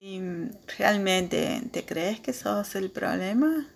¿Y mm, realmente te crees que sos el problema?